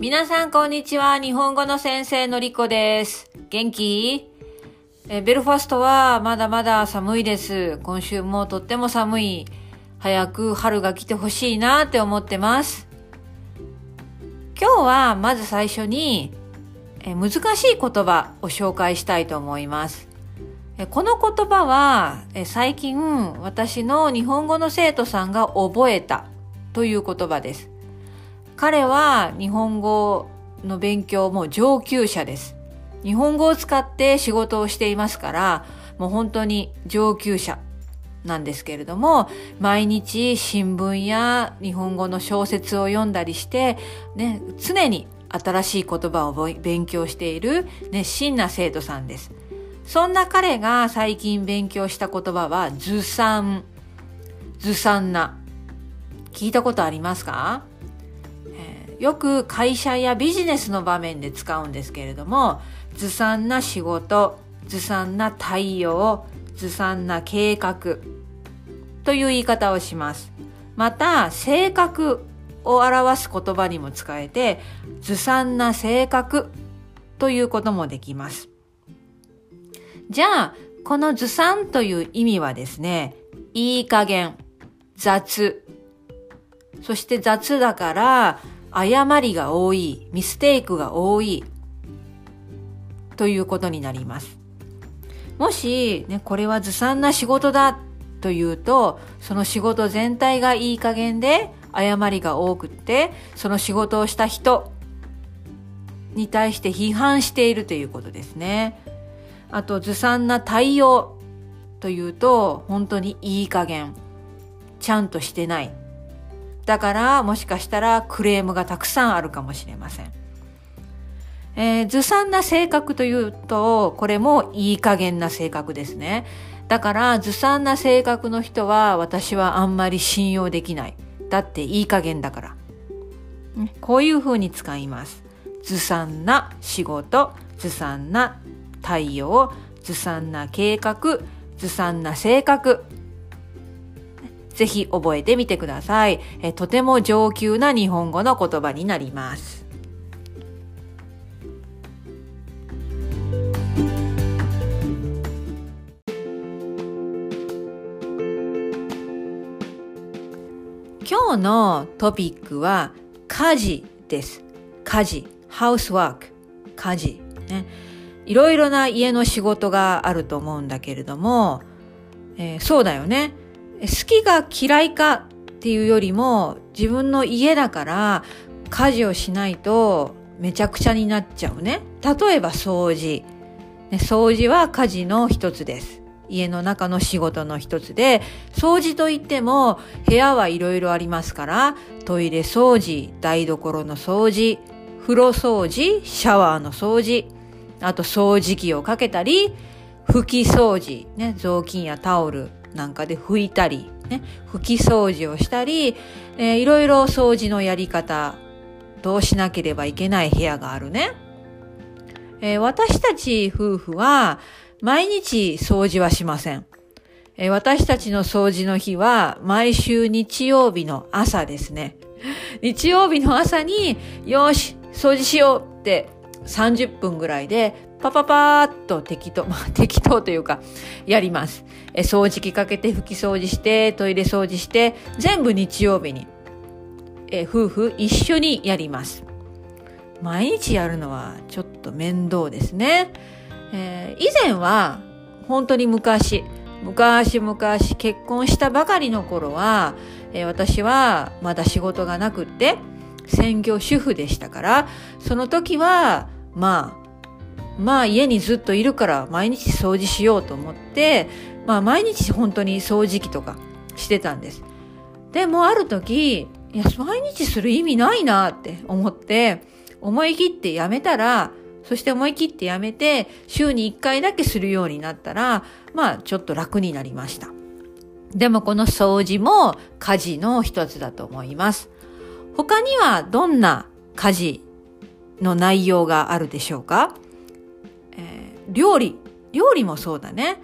皆さんこんにちは。日本語の先生のりこです。元気？えベルファストはまだまだ寒いです。今週もとっても寒い。早く春が来てほしいなって思ってます。今日はまず最初にえ難しい言葉を紹介したいと思います。えこの言葉はえ最近私の日本語の生徒さんが覚えたという言葉です。彼は日本語の勉強も上級者です。日本語を使って仕事をしていますから、もう本当に上級者なんですけれども、毎日新聞や日本語の小説を読んだりして、ね、常に新しい言葉を勉強している熱心な生徒さんです。そんな彼が最近勉強した言葉は、ずさん、ずさんな。聞いたことありますか？よく会社やビジネスの場面で使うんですけれども、ずさんな仕事、ずさんな対応、ずさんな計画という言い方をします。また、性格を表す言葉にも使えて、ずさんな性格ということもできます。じゃあ、このずさんという意味はですね、いい加減、雑、そして雑だから、誤りが多い、ミステイクが多い、ということになります。もし、ね、これはずさんな仕事だというと、その仕事全体がいい加減で誤りが多くって、その仕事をした人に対して批判しているということですね。あと、ずさんな対応というと、本当にいい加減、ちゃんとしてない。だからもしかしたらクレームがたくさんあるかもしれません。えー、ずさんな性格というと、これもいい加減な性格ですね。だからずさんな性格の人は私はあんまり信用できない。だっていい加減だから。こういうふうに使います。ずさんな仕事、ずさんな対応、ずさんな計画、ずさんな性格。ぜひ覚えてみてください。えとても上級な日本語の言葉になります。今日のトピックは家事です。家事、ハウスワーク、家事。ね。いろいろな家の仕事があると思うんだけれども、えー、そうだよね。好きが嫌いかっていうよりも自分の家だから家事をしないとめちゃくちゃになっちゃうね。例えば掃除。ね、掃除は家事の一つです。家の中の仕事の一つで、掃除といっても部屋はいろいろありますから、トイレ掃除、台所の掃除、風呂掃除、シャワーの掃除、あと掃除機をかけたり、拭き掃除、ね、雑巾やタオル、なんかで拭いたり、ね、拭き掃除をしたり、えー、いろいろ掃除のやり方、どうしなければいけない部屋があるね。えー、私たち夫婦は毎日掃除はしません。えー、私たちの掃除の日は毎週日曜日の朝ですね。日曜日の朝に、よし、掃除しようって30分ぐらいでパパパーっと適当、ま あ適当というか、やります。え、掃除機かけて拭き掃除して、トイレ掃除して、全部日曜日に、え、夫婦一緒にやります。毎日やるのはちょっと面倒ですね。えー、以前は、本当に昔、昔々結婚したばかりの頃は、えー、私はまだ仕事がなくって、専業主婦でしたから、その時は、まあ、まあ家にずっといるから毎日掃除しようと思って、まあ毎日本当に掃除機とかしてたんです。でもある時、いや、毎日する意味ないなって思って、思い切ってやめたら、そして思い切ってやめて、週に1回だけするようになったら、まあちょっと楽になりました。でもこの掃除も家事の一つだと思います。他にはどんな家事の内容があるでしょうか？料理。料理もそうだね。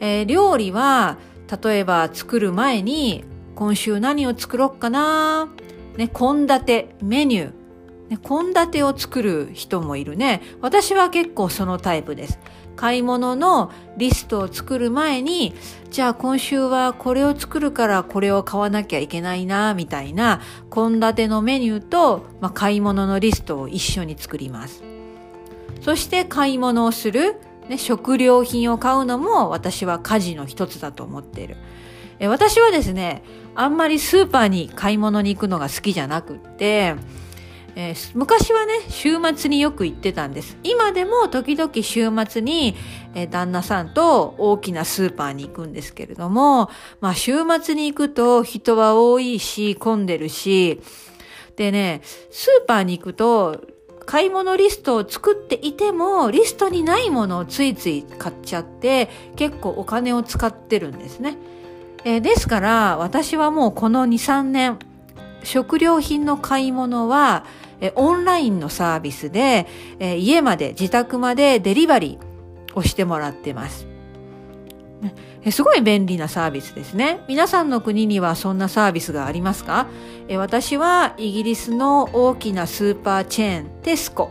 えー、料理は、例えば作る前に、今週何を作ろうかな？ね、献立、メニュー、ね献立を作る人もいるね。私は結構そのタイプです。買い物のリストを作る前に、じゃあ今週はこれを作るからこれを買わなきゃいけないな、みたいな献立のメニューと、まあ、買い物のリストを一緒に作ります。そして買い物をする、ね、食料品を買うのも私は家事の一つだと思っている。え私はですね、あんまりスーパーに買い物に行くのが好きじゃなくって、えー、昔はね、週末によく行ってたんです。今でも時々週末に、えー、旦那さんと大きなスーパーに行くんですけれども、まあ週末に行くと人は多いし、混んでるし、でね、スーパーに行くと、買い物リストを作っていても、リストにないものをついつい買っちゃって、結構お金を使ってるんですね。えー、ですから、私はもうこの2、3年、食料品の買い物は、えオンラインのサービスで、え家まで、自宅までデリバリーをしてもらってます。すごい便利なサービスですね。皆さんの国にはそんなサービスがありますか？私はイギリスの大きなスーパーチェーンテスコ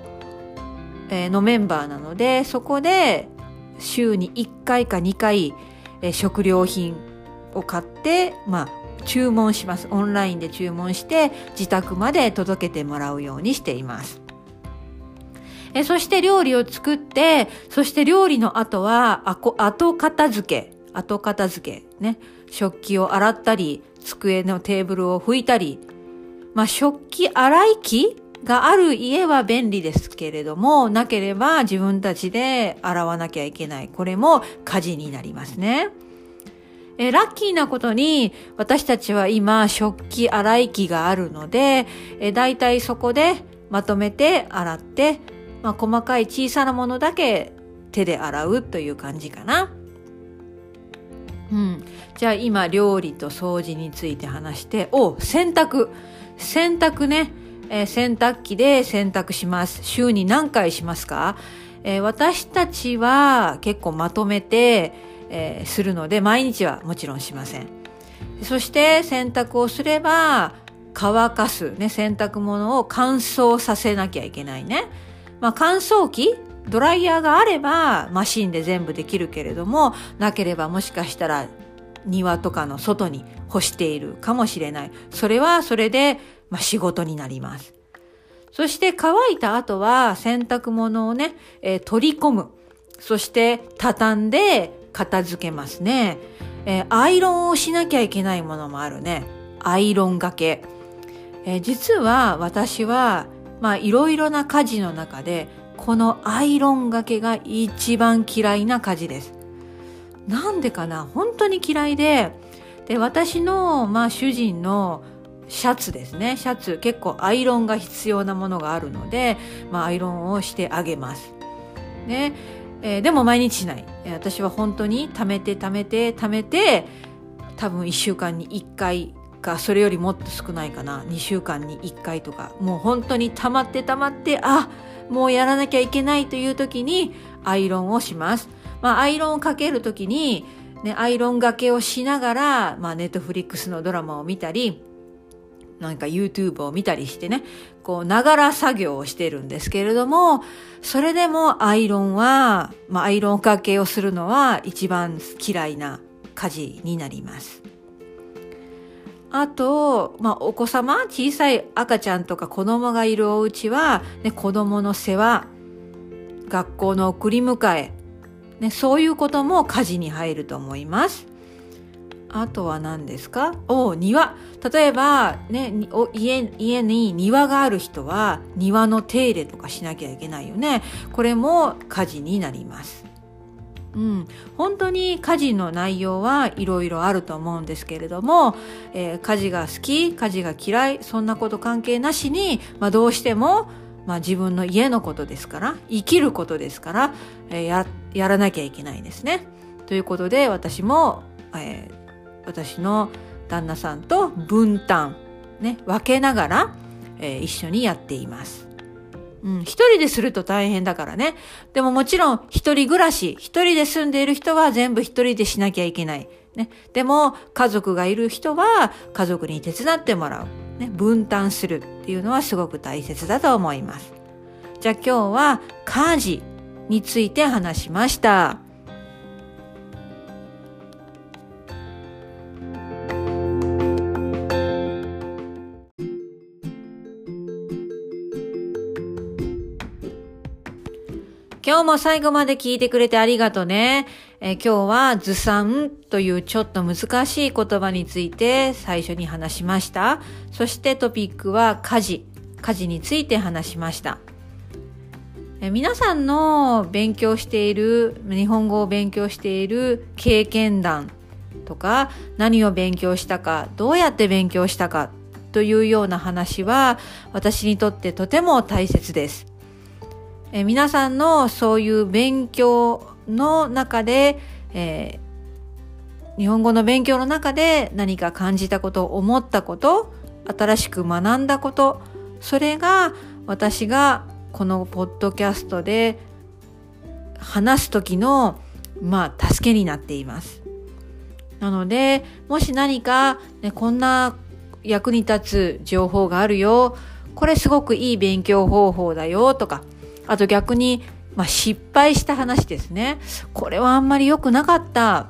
のメンバーなので、そこで週に1回か2回食料品を買って、まあ、注文します。オンラインで注文して自宅まで届けてもらうようにしています。えそして料理を作って、そして料理の後は、あ後片付け、後片付け、ね。食器を洗ったり、机のテーブルを拭いたり、まあ、食器洗い機がある家は便利ですけれども、なければ自分たちで洗わなきゃいけない。これも家事になりますね。えラッキーなことに私たちは今食器洗い機があるので、えだいたいそこでまとめて洗って、まあ、細かい小さなものだけ手で洗うという感じかな。うん。じゃあ今料理と掃除について話して、お、洗濯。洗濯ね。えー、洗濯機で洗濯します。週に何回しますか、えー、私たちは結構まとめて、えー、するので、毎日はもちろんしません。そして洗濯をすれば、乾かす、ね、洗濯物を乾燥させなきゃいけないね。まあ、乾燥機ドライヤーがあればマシンで全部できるけれども、なければもしかしたら庭とかの外に干しているかもしれない。それはそれで、まあ、仕事になります。そして乾いた後は洗濯物をね、えー、取り込む。そして畳んで片付けますね。えー、アイロンをしなきゃいけないものもあるね。アイロンがけ。えー、実は私は、まあいろいろな家事の中で、このアイロンがけが一番嫌いな家事です。なんでかな？本当に嫌いで、で、私の、まあ主人のシャツですね。シャツ、結構アイロンが必要なものがあるので、まあアイロンをしてあげます。ね。えー、でも毎日しない。私は本当に貯めて貯めて貯めて、多分1週間に1回か、それよりもっと少ないかな。2週間に1回とか。もう本当に溜まって溜まって、あ、もうやらなきゃいけないという時にアイロンをします。まあ、アイロンをかける時に、ね、アイロンがけをしながら、まあ、ネットフリックスのドラマを見たり、なんか YouTube を見たりしてね、こう、ながら作業をしてるんですけれども、それでもアイロンは、まあ、アイロンかけをするのは一番嫌いな家事になります。あと、まあ、お子様、小さい赤ちゃんとか子供がいるお家は、ね、子供の世話、学校の送り迎え、ね、そういうことも家事に入ると思います。あとは何ですか？お庭。例えば、ね、家、家に庭がある人は庭の手入れとかしなきゃいけないよね。これも家事になります。うん、本当に家事の内容はいろいろあると思うんですけれども、えー、家事が好き、家事が嫌い、そんなこと関係なしに、まあ、どうしても、まあ、自分の家のことですから、生きることですから、えー、や、やらなきゃいけないですね。ということで、私も、えー私の旦那さんと分担、ね、分けながら、えー、一緒にやっています。うん、一人ですると大変だからね。でももちろん一人暮らし、一人で住んでいる人は全部一人でしなきゃいけない。ね。でも家族がいる人は家族に手伝ってもらう。ね、分担するっていうのはすごく大切だと思います。じゃあ今日は家事について話しました。今日も最後まで聞いてくれてありがとうね。え今日はずさんというちょっと難しい言葉について最初に話しました。そしてトピックは家事。家事について話しました。え皆さんの勉強している、日本語を勉強している経験談とか、何を勉強したか、どうやって勉強したかというような話は私にとってとても大切です。え皆さんのそういう勉強の中で、えー、日本語の勉強の中で何か感じたこと、思ったこと、新しく学んだこと、それが私がこのポッドキャストで話す時の、まあ、助けになっています。なので、もし何か、ね、こんな役に立つ情報があるよ、これすごくいい勉強方法だよとか、あと逆に、まあ、失敗した話ですね。これはあんまり良くなかったっ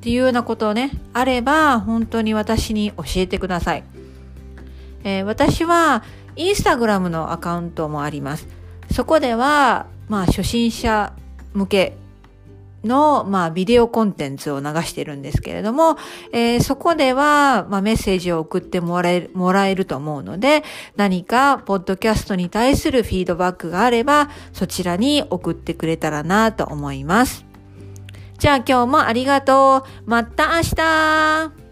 ていうようなことをね、あれば、本当に私に教えてください。えー、私は、インスタグラムのアカウントもあります。そこでは、まあ、初心者向けの、まあ、ビデオコンテンツを流してるんですけれども、えー、そこでは、まあ、メッセージを送ってもらえる、もらえると思うので、何か、ポッドキャストに対するフィードバックがあれば、そちらに送ってくれたらなと思います。じゃあ今日もありがとう。また明日